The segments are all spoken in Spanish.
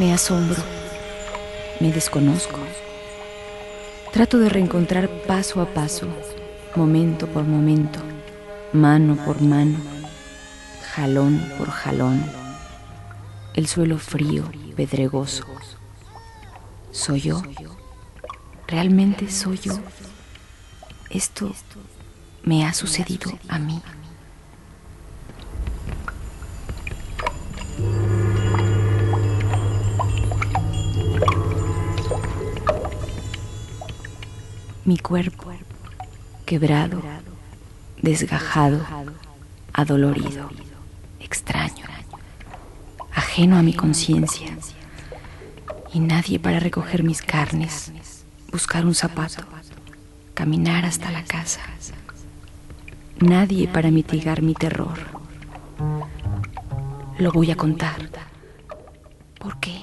Me asombro, me desconozco. Trato de reencontrar paso a paso, momento por momento, mano por mano, jalón por jalón, el suelo frío, pedregoso. ¿Soy yo? ¿Realmente soy yo? Esto me ha sucedido a mí. Mi cuerpo, quebrado, desgajado, adolorido, extraño, ajeno a mi conciencia, y nadie para recoger mis carnes, buscar un zapato, caminar hasta la casa, nadie para mitigar mi terror. Lo voy a contar. ¿Por qué?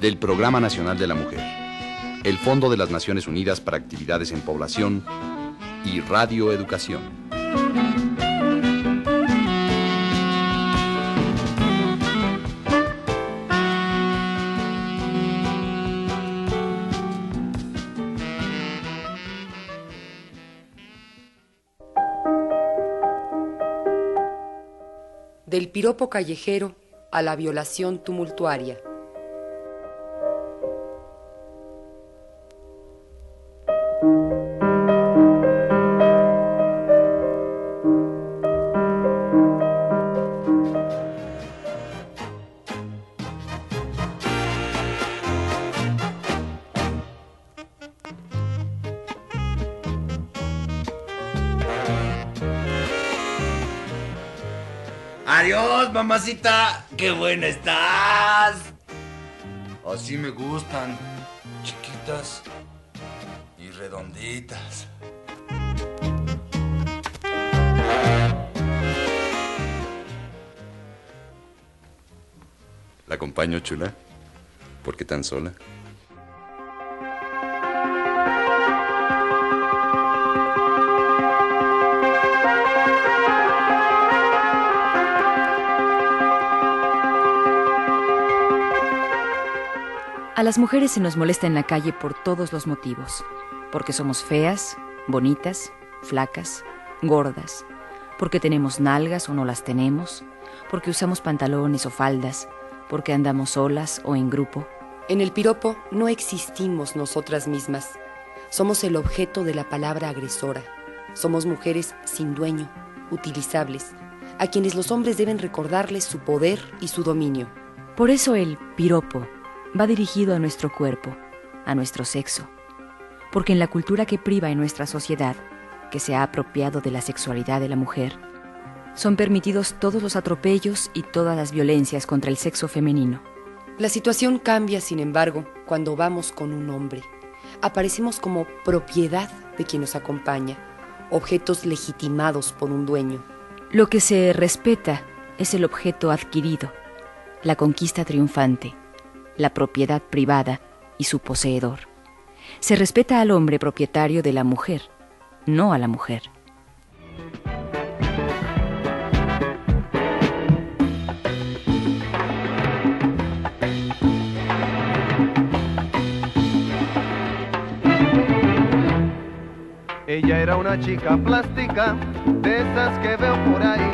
del Programa Nacional de la Mujer, el Fondo de las Naciones Unidas para Actividades en Población y Radio Educación. Del piropo callejero a la violación tumultuaria. Adiós, mamacita. Qué buena estás. Así me gustan. Chiquitas y redonditas. ¿La acompaño, chula? ¿Por qué tan sola? A las mujeres se nos molesta en la calle por todos los motivos. Porque somos feas, bonitas, flacas, gordas. Porque tenemos nalgas o no las tenemos. Porque usamos pantalones o faldas. Porque andamos solas o en grupo. En el piropo no existimos nosotras mismas. Somos el objeto de la palabra agresora. Somos mujeres sin dueño, utilizables, a quienes los hombres deben recordarles su poder y su dominio. Por eso el piropo va dirigido a nuestro cuerpo, a nuestro sexo, porque en la cultura que priva en nuestra sociedad, que se ha apropiado de la sexualidad de la mujer, son permitidos todos los atropellos y todas las violencias contra el sexo femenino. La situación cambia, sin embargo, cuando vamos con un hombre. Aparecemos como propiedad de quien nos acompaña, objetos legitimados por un dueño. Lo que se respeta es el objeto adquirido, la conquista triunfante, la propiedad privada y su poseedor. Se respeta al hombre propietario de la mujer, no a la mujer. Ella era una chica plástica, de esas que veo por ahí,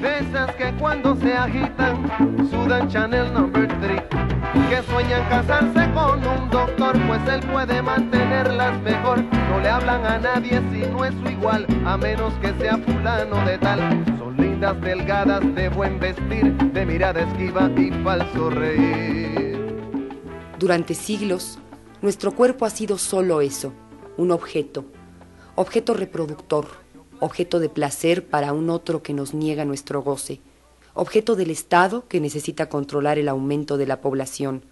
de esas que cuando se agitan sudan Chanel Number 3, que sueñan casarse con un doctor, pues él puede mantenerlas mejor. No le hablan a nadie si no es su igual, a menos que sea fulano de tal. Son lindas, delgadas, de buen vestir, de mirada esquiva y falso reír. Durante siglos, nuestro cuerpo ha sido solo eso, un objeto, objeto reproductor, objeto de placer para un otro que nos niega nuestro goce, objeto del Estado que necesita controlar el aumento de la población,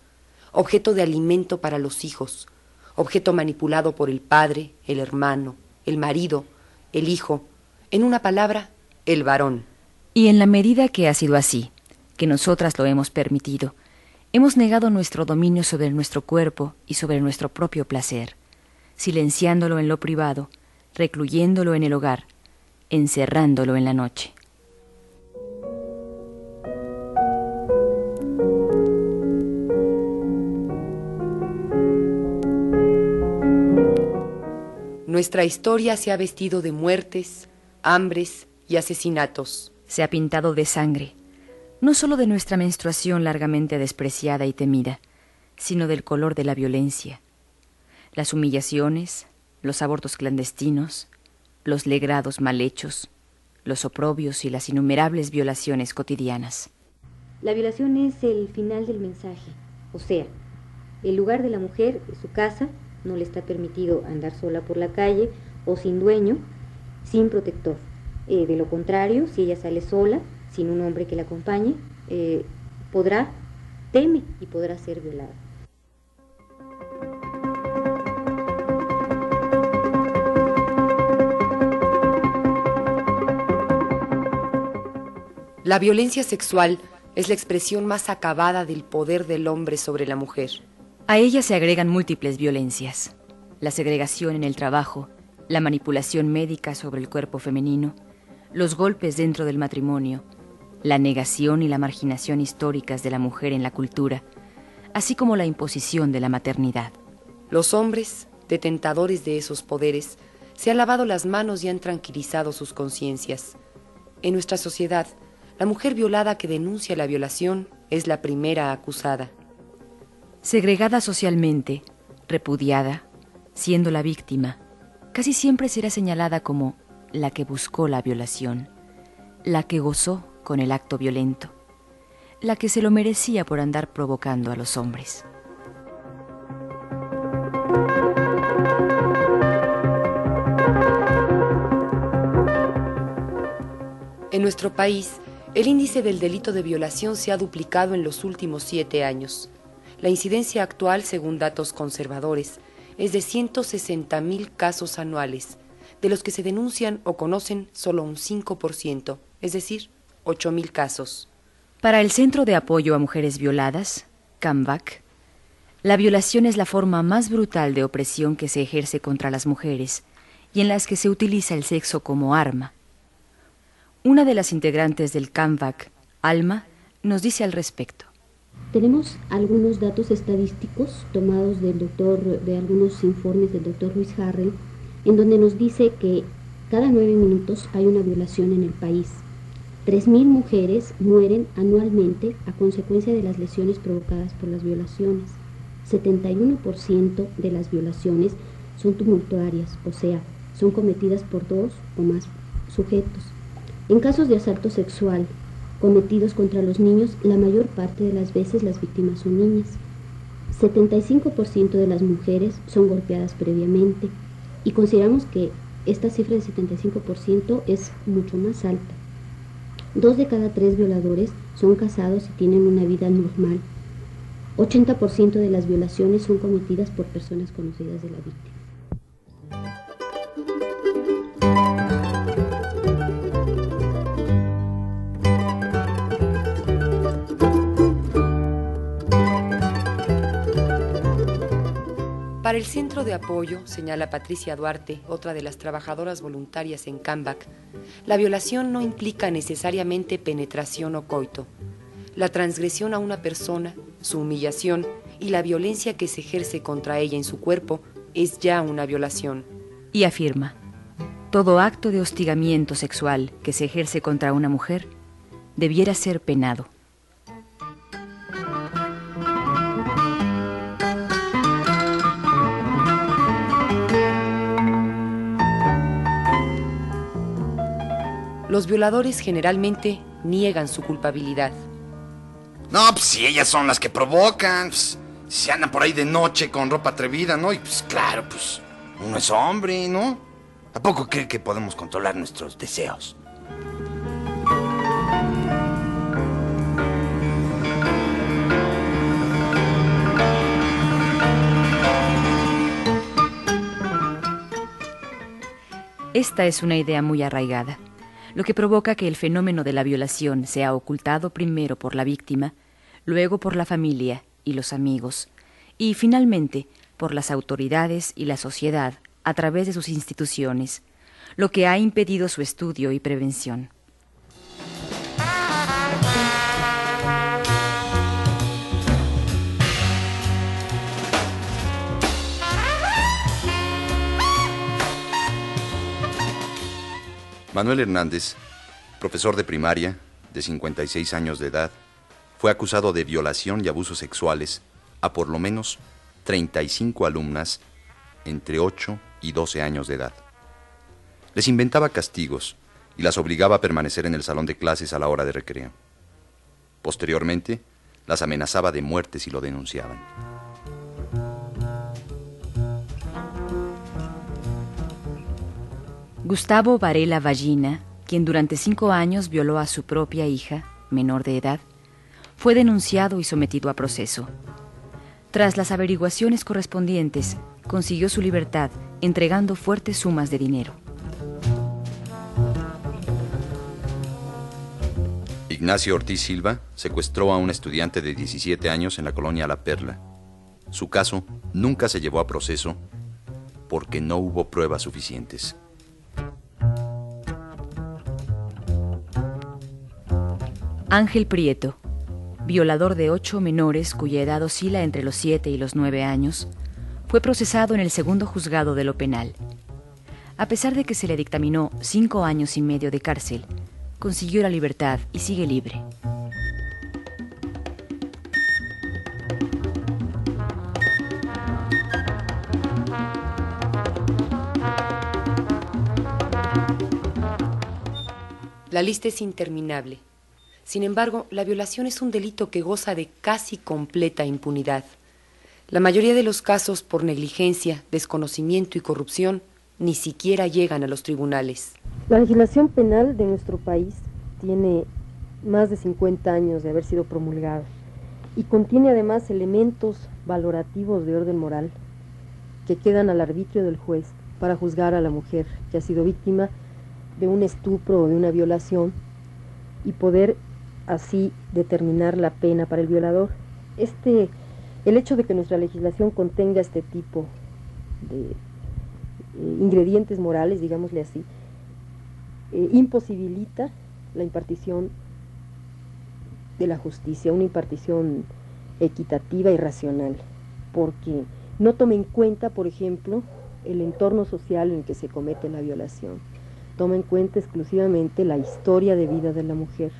objeto de alimento para los hijos, objeto manipulado por el padre, el hermano, el marido, el hijo, en una palabra, el varón. Y en la medida que ha sido así, que nosotras lo hemos permitido, hemos negado nuestro dominio sobre nuestro cuerpo y sobre nuestro propio placer, silenciándolo en lo privado, recluyéndolo en el hogar, encerrándolo en la noche. Nuestra historia se ha vestido de muertes, hambres y asesinatos. Se ha pintado de sangre, no solo de nuestra menstruación largamente despreciada y temida, sino del color de la violencia, las humillaciones, los abortos clandestinos, los legrados mal hechos, los oprobios y las innumerables violaciones cotidianas. La violación es el final del mensaje, o sea, el lugar de la mujer es su casa, no le está permitido andar sola por la calle o sin dueño, sin protector. Eh, de lo contrario, si ella sale sola, sin un hombre que la acompañe, eh, podrá, teme y podrá ser violada. La violencia sexual es la expresión más acabada del poder del hombre sobre la mujer. A ella se agregan múltiples violencias. La segregación en el trabajo, la manipulación médica sobre el cuerpo femenino, los golpes dentro del matrimonio, la negación y la marginación históricas de la mujer en la cultura, así como la imposición de la maternidad. Los hombres, detentadores de esos poderes, se han lavado las manos y han tranquilizado sus conciencias. En nuestra sociedad, la mujer violada que denuncia la violación es la primera acusada. Segregada socialmente, repudiada, siendo la víctima, casi siempre será señalada como la que buscó la violación, la que gozó con el acto violento, la que se lo merecía por andar provocando a los hombres. En nuestro país, el índice del delito de violación se ha duplicado en los últimos siete años. La incidencia actual, según datos conservadores, es de 160 mil casos anuales, de los que se denuncian o conocen solo un 5%, es decir, 8 mil casos. Para el Centro de Apoyo a Mujeres Violadas, CAMVAC, la violación es la forma más brutal de opresión que se ejerce contra las mujeres y en las que se utiliza el sexo como arma. Una de las integrantes del CAMVAC, Alma, nos dice al respecto. Tenemos algunos datos estadísticos tomados del doctor, de algunos informes del doctor Luis Harrell, en donde nos dice que cada nueve minutos hay una violación en el país. 3.000 mujeres mueren anualmente a consecuencia de las lesiones provocadas por las violaciones. 71% de las violaciones son tumultuarias, o sea, son cometidas por dos o más sujetos. En casos de asalto sexual cometidos contra los niños, la mayor parte de las veces las víctimas son niñas. 75% de las mujeres son golpeadas previamente y consideramos que esta cifra de 75% es mucho más alta. Dos de cada tres violadores son casados y tienen una vida normal. 80% de las violaciones son cometidas por personas conocidas de la víctima. Para el centro de apoyo, señala Patricia Duarte, otra de las trabajadoras voluntarias en CAMBAC, la violación no implica necesariamente penetración o coito. La transgresión a una persona, su humillación y la violencia que se ejerce contra ella en su cuerpo es ya una violación. Y afirma, todo acto de hostigamiento sexual que se ejerce contra una mujer debiera ser penado. Los violadores generalmente niegan su culpabilidad. No, pues si ellas son las que provocan, pues, si andan por ahí de noche con ropa atrevida, ¿no? Y pues claro, pues uno es hombre, ¿no? ¿A poco cree que podemos controlar nuestros deseos? Esta es una idea muy arraigada, lo que provoca que el fenómeno de la violación sea ocultado primero por la víctima, luego por la familia y los amigos, y finalmente por las autoridades y la sociedad a través de sus instituciones, lo que ha impedido su estudio y prevención. Manuel Hernández, profesor de primaria, de 56 años de edad, fue acusado de violación y abusos sexuales a por lo menos 35 alumnas entre 8 y 12 años de edad. Les inventaba castigos y las obligaba a permanecer en el salón de clases a la hora de recreo. Posteriormente, las amenazaba de muerte si lo denunciaban. Gustavo Varela Vallina, quien durante cinco años violó a su propia hija, menor de edad, fue denunciado y sometido a proceso. Tras las averiguaciones correspondientes, consiguió su libertad entregando fuertes sumas de dinero. Ignacio Ortiz Silva secuestró a un estudiante de 17 años en la colonia La Perla. Su caso nunca se llevó a proceso porque no hubo pruebas suficientes. Ángel Prieto, violador de ocho menores cuya edad oscila entre los siete y los nueve años, fue procesado en el segundo juzgado de lo penal. A pesar de que se le dictaminó cinco años y medio de cárcel, consiguió la libertad y sigue libre. La lista es interminable. Sin embargo, la violación es un delito que goza de casi completa impunidad. La mayoría de los casos por negligencia, desconocimiento y corrupción ni siquiera llegan a los tribunales. La legislación penal de nuestro país tiene más de 50 años de haber sido promulgada y contiene además elementos valorativos de orden moral que quedan al arbitrio del juez para juzgar a la mujer que ha sido víctima de un estupro o de una violación y poder así determinar la pena para el violador. Este, el hecho de que nuestra legislación contenga este tipo de eh, ingredientes morales, digámosle así, eh, imposibilita la impartición de la justicia, una impartición equitativa y racional, porque no toma en cuenta, por ejemplo, el entorno social en el que se comete la violación, toma en cuenta exclusivamente la historia de vida de la mujer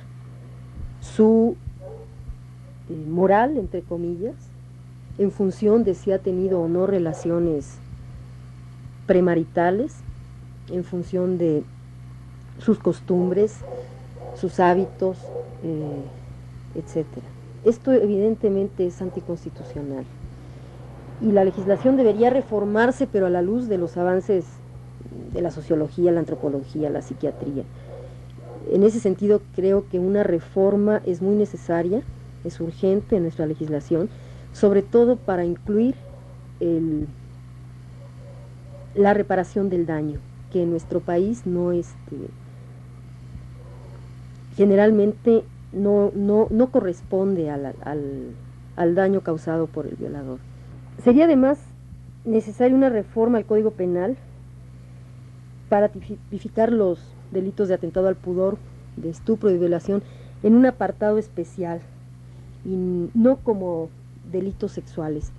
su eh, moral, entre comillas, en función de si ha tenido o no relaciones premaritales, en función de sus costumbres, sus hábitos, eh, etc. Esto evidentemente es anticonstitucional y la legislación debería reformarse, pero a la luz de los avances de la sociología, la antropología, la psiquiatría. En ese sentido, creo que una reforma es muy necesaria, es urgente en nuestra legislación, sobre todo para incluir la reparación del daño, que en nuestro país no este, generalmente no, no, corresponde al, al daño causado por el violador. Sería además necesaria una reforma al Código Penal para tipificar los delitos de atentado al pudor, de estupro y violación en un apartado especial, y no como delitos sexuales,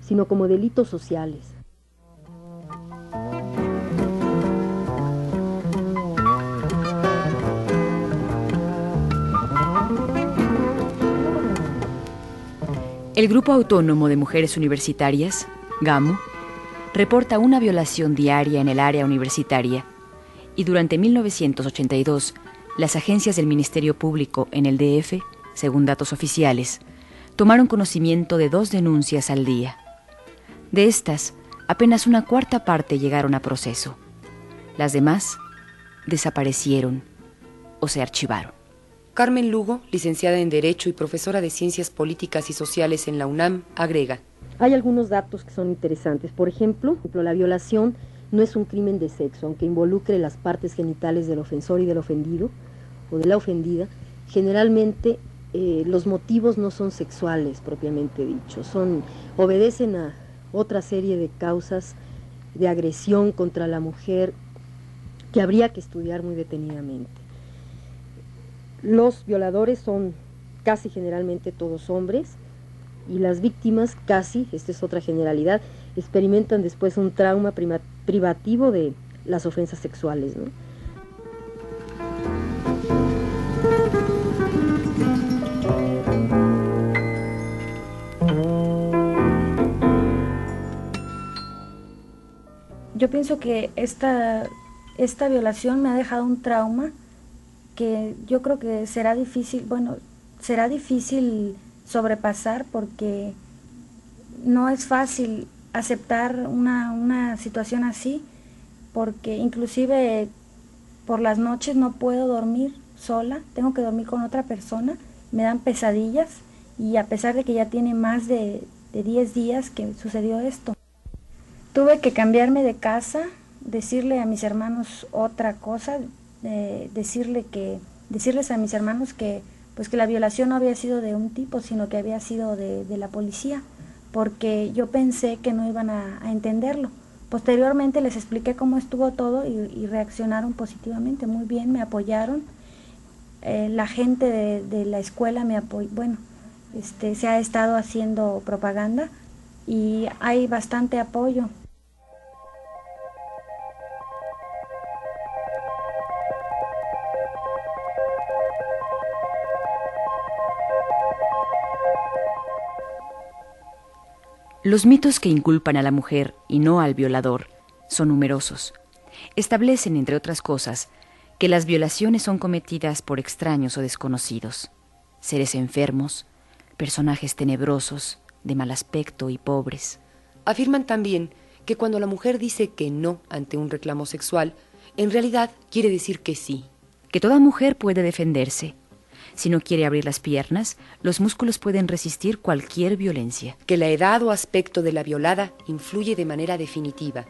sino como delitos sociales. El Grupo Autónomo de Mujeres Universitarias, GAMU, reporta una violación diaria en el área universitaria y durante 1982 las agencias del Ministerio Público en el DF, según datos oficiales, tomaron conocimiento de dos denuncias al día. De estas, apenas una cuarta parte llegaron a proceso. Las demás desaparecieron o se archivaron. Carmen Lugo, licenciada en Derecho y profesora de Ciencias Políticas y Sociales en la UNAM, agrega. Hay algunos datos que son interesantes. Por ejemplo, la violación no es un crimen de sexo, aunque involucre las partes genitales del ofensor y del ofendido o de la ofendida. Generalmente eh, los motivos no son sexuales propiamente dicho, son obedecen a otra serie de causas de agresión contra la mujer que habría que estudiar muy detenidamente. Los violadores son casi generalmente todos hombres y las víctimas casi, esta es otra generalidad, experimentan después un trauma privativo de las ofensas sexuales. Yo pienso que esta, esta violación me ha dejado un trauma que yo creo que será difícil, bueno, será difícil sobrepasar porque no es fácil aceptar una, una situación así, porque inclusive por las noches no puedo dormir sola, tengo que dormir con otra persona, me dan pesadillas y a pesar de que ya tiene más de, de 10 días que sucedió esto. Tuve que cambiarme de casa, decirle a mis hermanos otra cosa, decirle que, decirles a mis hermanos que, pues que la violación no había sido de un tipo, sino que había sido de, la policía, porque yo pensé que no iban a, entenderlo. Posteriormente les expliqué cómo estuvo todo y, reaccionaron positivamente, muy bien, me apoyaron. Eh, la gente de, la escuela me apoyó, bueno, este, se ha estado haciendo propaganda y hay bastante apoyo. Los mitos que inculpan a la mujer y no al violador son numerosos. Establecen, entre otras cosas, que las violaciones son cometidas por extraños o desconocidos, seres enfermos, personajes tenebrosos, de mal aspecto y pobres. Afirman también que cuando la mujer dice que no ante un reclamo sexual, en realidad quiere decir que sí. Que toda mujer puede defenderse, si no quiere abrir las piernas, los músculos pueden resistir cualquier violencia. Que la edad o aspecto de la violada influye de manera definitiva.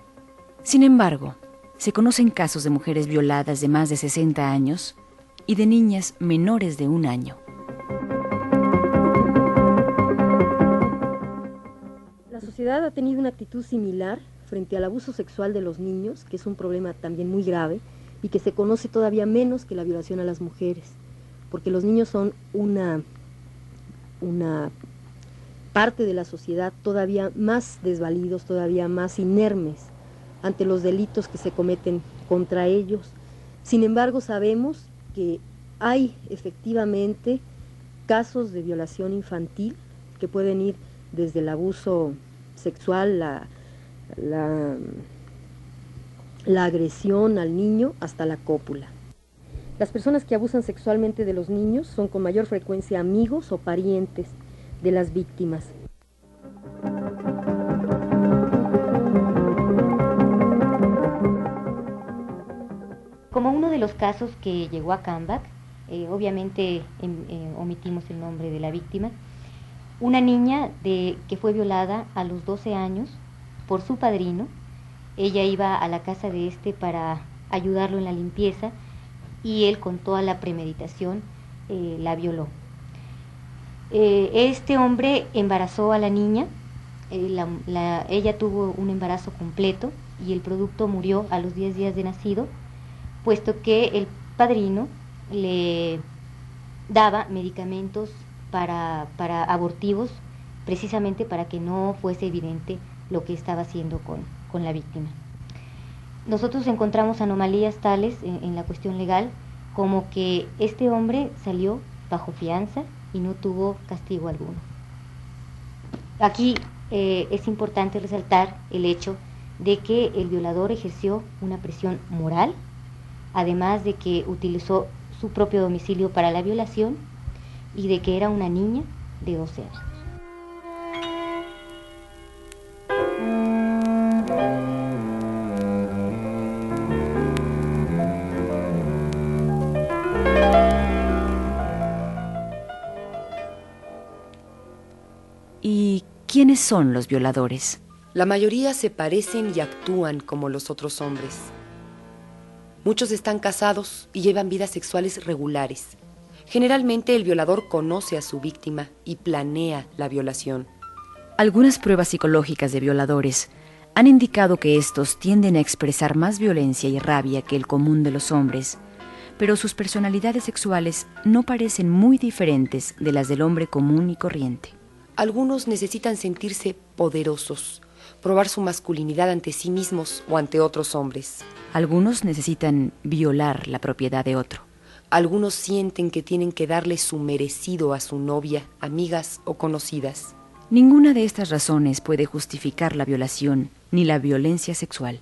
Sin embargo, se conocen casos de mujeres violadas de más de 60 años y de niñas menores de un año. La sociedad ha tenido una actitud similar frente al abuso sexual de los niños, que es un problema también muy grave y que se conoce todavía menos que la violación a las mujeres porque los niños son una, una parte de la sociedad todavía más desvalidos, todavía más inermes ante los delitos que se cometen contra ellos. Sin embargo, sabemos que hay efectivamente casos de violación infantil que pueden ir desde el abuso sexual, la, la, la agresión al niño hasta la cópula. Las personas que abusan sexualmente de los niños son con mayor frecuencia amigos o parientes de las víctimas. Como uno de los casos que llegó a Cambach, eh, obviamente em, eh, omitimos el nombre de la víctima, una niña de, que fue violada a los 12 años por su padrino. Ella iba a la casa de este para ayudarlo en la limpieza y él con toda la premeditación eh, la violó. Eh, este hombre embarazó a la niña, eh, ella tuvo un embarazo completo y el producto murió a los 10 días de nacido, puesto que el padrino le daba medicamentos para, para abortivos precisamente para que no fuese evidente lo que estaba haciendo con, con la víctima. Nosotros encontramos anomalías tales en, la cuestión legal como que este hombre salió bajo fianza y no tuvo castigo alguno. Aquí eh, es importante resaltar el hecho de que el violador ejerció una presión moral, además de que utilizó su propio domicilio para la violación y de que era una niña de 12 años. Quiénes son los violadores? La mayoría se parecen y actúan como los otros hombres. Muchos están casados y llevan vidas sexuales regulares. Generalmente el violador conoce a su víctima y planea la violación. Algunas pruebas psicológicas de violadores han indicado que estos tienden a expresar más violencia y rabia que el común de los hombres, pero sus personalidades sexuales no parecen muy diferentes de las del hombre común y corriente. Algunos necesitan sentirse poderosos, probar su masculinidad ante sí mismos o ante otros hombres. Algunos necesitan violar la propiedad de otro. Algunos sienten que tienen que darle su merecido a su novia, amigas o conocidas. Ninguna de estas razones puede justificar la violación ni la violencia sexual.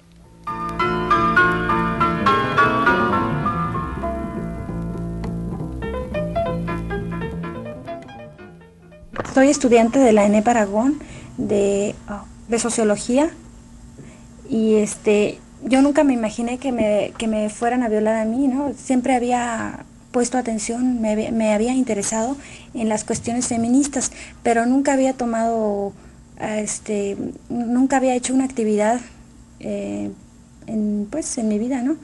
Soy estudiante de la ENEP Aragón de, oh, de sociología y este yo nunca me imaginé que me, que me fueran a violar a mí, ¿no? Siempre había puesto atención, me, me había interesado en las cuestiones feministas, pero nunca había tomado, este, nunca había hecho una actividad eh, en, pues, en mi vida, ¿no?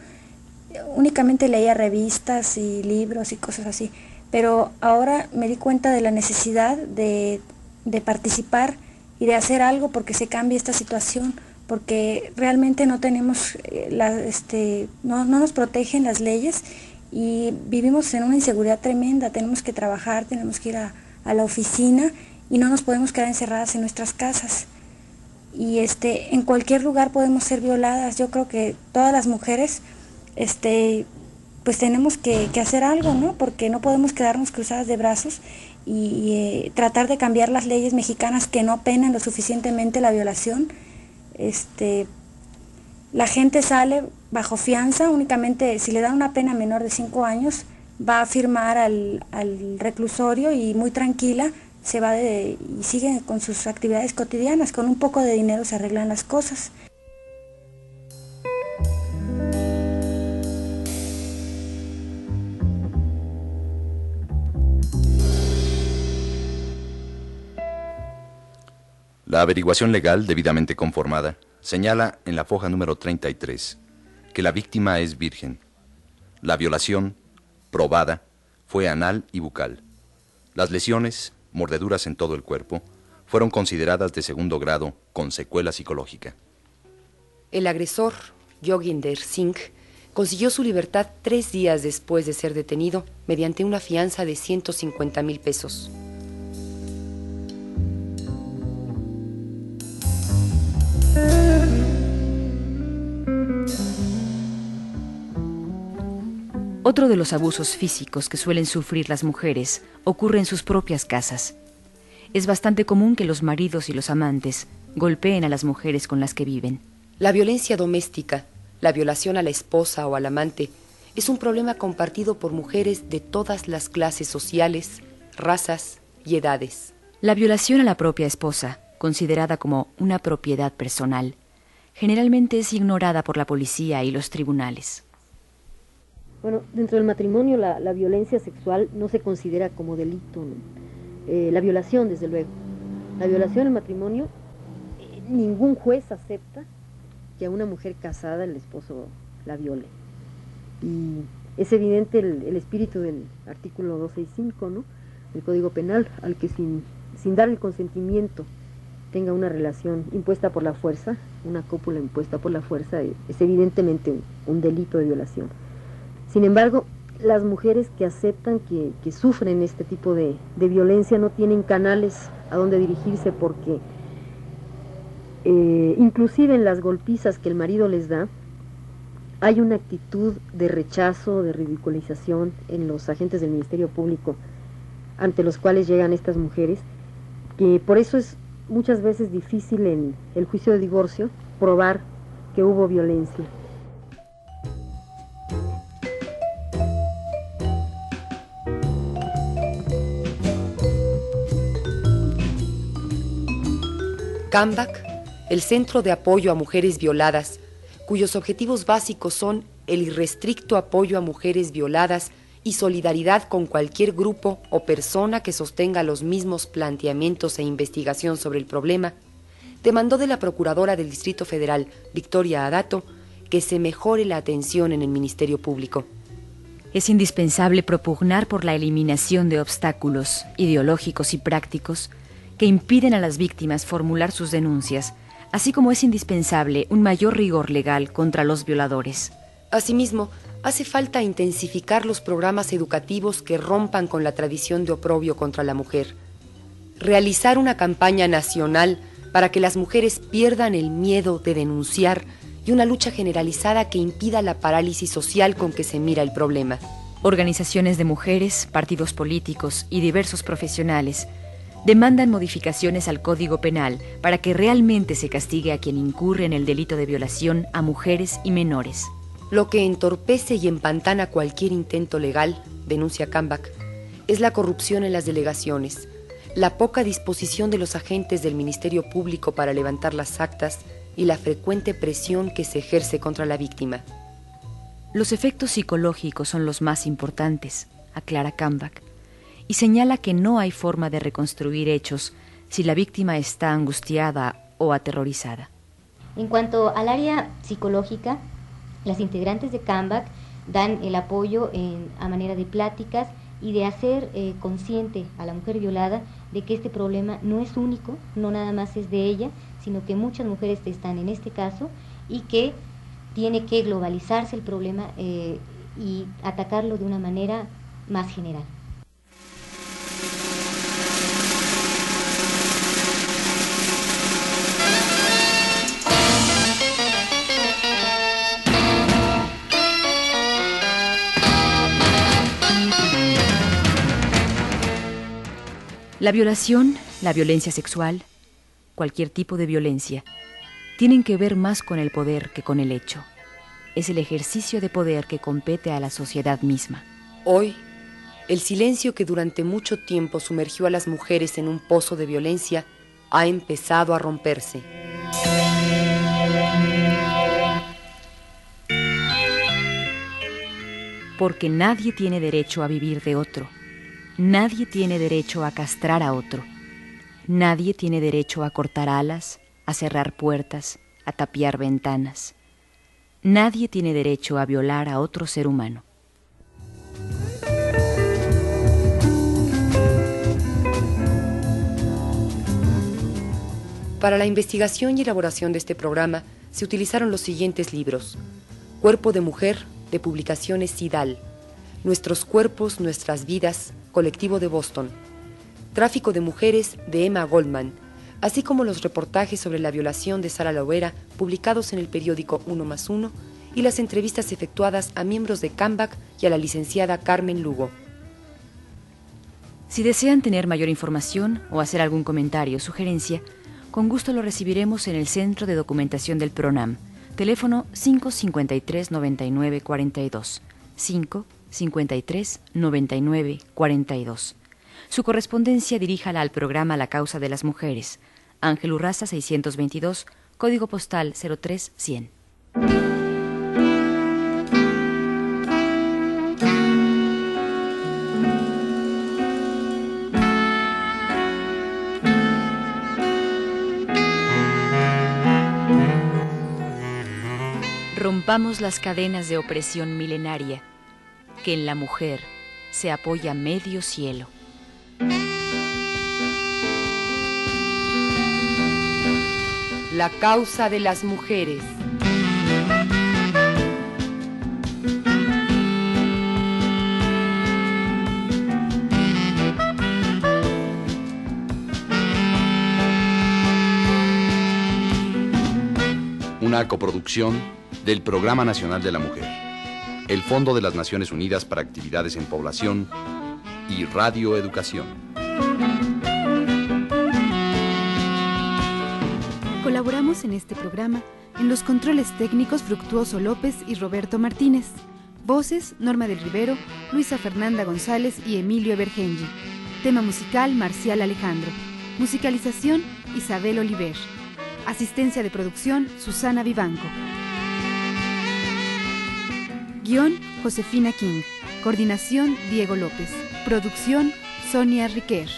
Únicamente leía revistas y libros y cosas así, pero ahora me di cuenta de la necesidad de, de participar y de hacer algo porque se cambie esta situación porque realmente no tenemos, eh, la, este, no, no nos protegen las leyes y vivimos en una inseguridad tremenda, tenemos que trabajar, tenemos que ir a, a, la oficina y no nos podemos quedar encerradas en nuestras casas. Y este, en cualquier lugar podemos ser violadas. Yo creo que todas las mujeres, este, pues tenemos que, hacer algo, ¿no? Porque no podemos quedarnos cruzadas de brazos y, eh, tratar de cambiar las leyes mexicanas que no penan lo suficientemente la violación este, la gente sale bajo fianza, únicamente si le dan una pena menor de cinco años, va a firmar al, al reclusorio y muy tranquila se va y sigue con sus actividades cotidianas, con un poco de dinero se arreglan las cosas. La averiguación legal debidamente conformada señala en la foja número 33 que la víctima es virgen. La violación, probada, fue anal y bucal. Las lesiones, mordeduras en todo el cuerpo, fueron consideradas de segundo grado con secuela psicológica. El agresor, Yoginder Singh, consiguió su libertad tres días después de ser detenido mediante una fianza de 150 mil pesos. Otro de los abusos físicos que suelen sufrir las mujeres ocurre en sus propias casas. Es bastante común que los maridos y los amantes golpeen a las mujeres con las que viven. La violencia doméstica, la violación a la esposa o al amante, es un problema compartido por mujeres de todas las clases sociales, razas y edades. La violación a la propia esposa, considerada como una propiedad personal, generalmente es ignorada por la policía y los tribunales. Bueno, dentro del matrimonio la, la violencia sexual no se considera como delito, ¿no? eh, la violación desde luego. La violación en el matrimonio, eh, ningún juez acepta que a una mujer casada el esposo la viole. Y es evidente el, el espíritu del artículo 265, ¿no? del Código Penal, al que sin, sin dar el consentimiento tenga una relación impuesta por la fuerza, una cópula impuesta por la fuerza, eh, es evidentemente un delito de violación. Sin embargo, las mujeres que aceptan que, sufren este tipo de, de, violencia no tienen canales a donde dirigirse porque eh, inclusive en las golpizas que el marido les da, hay una actitud de rechazo, de ridiculización en los agentes del Ministerio Público ante los cuales llegan estas mujeres, que por eso es muchas veces difícil en el juicio de divorcio probar que hubo violencia. CAMBAC, el Centro de Apoyo a Mujeres Violadas, cuyos objetivos básicos son el irrestricto apoyo a mujeres violadas y solidaridad con cualquier grupo o persona que sostenga los mismos planteamientos e investigación sobre el problema, demandó de la Procuradora del Distrito Federal, Victoria Adato, que se mejore la atención en el Ministerio Público. Es indispensable propugnar por la eliminación de obstáculos ideológicos y prácticos que impiden a las víctimas formular sus denuncias, así como es indispensable un mayor rigor legal contra los violadores. Asimismo, hace falta intensificar los programas educativos que rompan con la tradición de oprobio contra la mujer. Realizar una campaña nacional para que las mujeres pierdan el miedo de denunciar y una lucha generalizada que impida la parálisis social con que se mira el problema. Organizaciones de mujeres, partidos políticos y diversos profesionales demandan modificaciones al Código Penal para que realmente se castigue a quien incurre en el delito de violación a mujeres y menores. Lo que entorpece y empantana cualquier intento legal, denuncia Kambach, es la corrupción en las delegaciones, la poca disposición de los agentes del Ministerio Público para levantar las actas y la frecuente presión que se ejerce contra la víctima. Los efectos psicológicos son los más importantes, aclara Kambach, y señala que no hay forma de reconstruir hechos si la víctima está angustiada o aterrorizada. En cuanto al área psicológica, las integrantes de CAMBAC dan el apoyo a manera de pláticas y de hacer eh, consciente a la mujer violada de que este problema no es único, no nada más es de ella, sino que muchas mujeres están en este caso y que tiene que globalizarse el problema eh, y atacarlo de una manera más general. La violación, la violencia sexual, cualquier tipo de violencia, tienen que ver más con el poder que con el hecho. Es el ejercicio de poder que compete a la sociedad misma. Hoy, el silencio que durante mucho tiempo sumergió a las mujeres en un pozo de violencia ha empezado a romperse. Porque nadie tiene derecho a vivir de otro Nadie tiene derecho a castrar a otro. Nadie tiene derecho a cortar alas, a cerrar puertas, a tapiar ventanas. Nadie tiene derecho a violar a otro ser humano. Para la investigación y elaboración de este programa se utilizaron los siguientes libros. Cuerpo de Mujer, de publicaciones Sidal. Nuestros cuerpos, nuestras vidas, colectivo de Boston, Tráfico de Mujeres de Emma Goldman, así como los reportajes sobre la violación de Sara Lovera publicados en el periódico Uno más Uno y las entrevistas efectuadas a miembros de CAMBAC y a la licenciada Carmen Lugo. Si desean tener mayor información o hacer algún comentario o sugerencia, con gusto lo recibiremos en el Centro de Documentación del PRONAM, teléfono 553 99 42 5 53 99 42. Su correspondencia diríjala al programa La Causa de las Mujeres, Ángel Urraza 622, código postal 03100. Rompamos las cadenas de opresión milenaria que en la mujer se apoya medio cielo. La causa de las mujeres. Una coproducción del Programa Nacional de la Mujer el Fondo de las Naciones Unidas para Actividades en Población y Radio Educación. Colaboramos en este programa en los controles técnicos Fructuoso López y Roberto Martínez. Voces Norma del Rivero, Luisa Fernanda González y Emilio Evergengi. Tema musical Marcial Alejandro. Musicalización Isabel Oliver. Asistencia de producción Susana Vivanco. Guión Josefina King. Coordinación Diego López. Producción Sonia Riquer.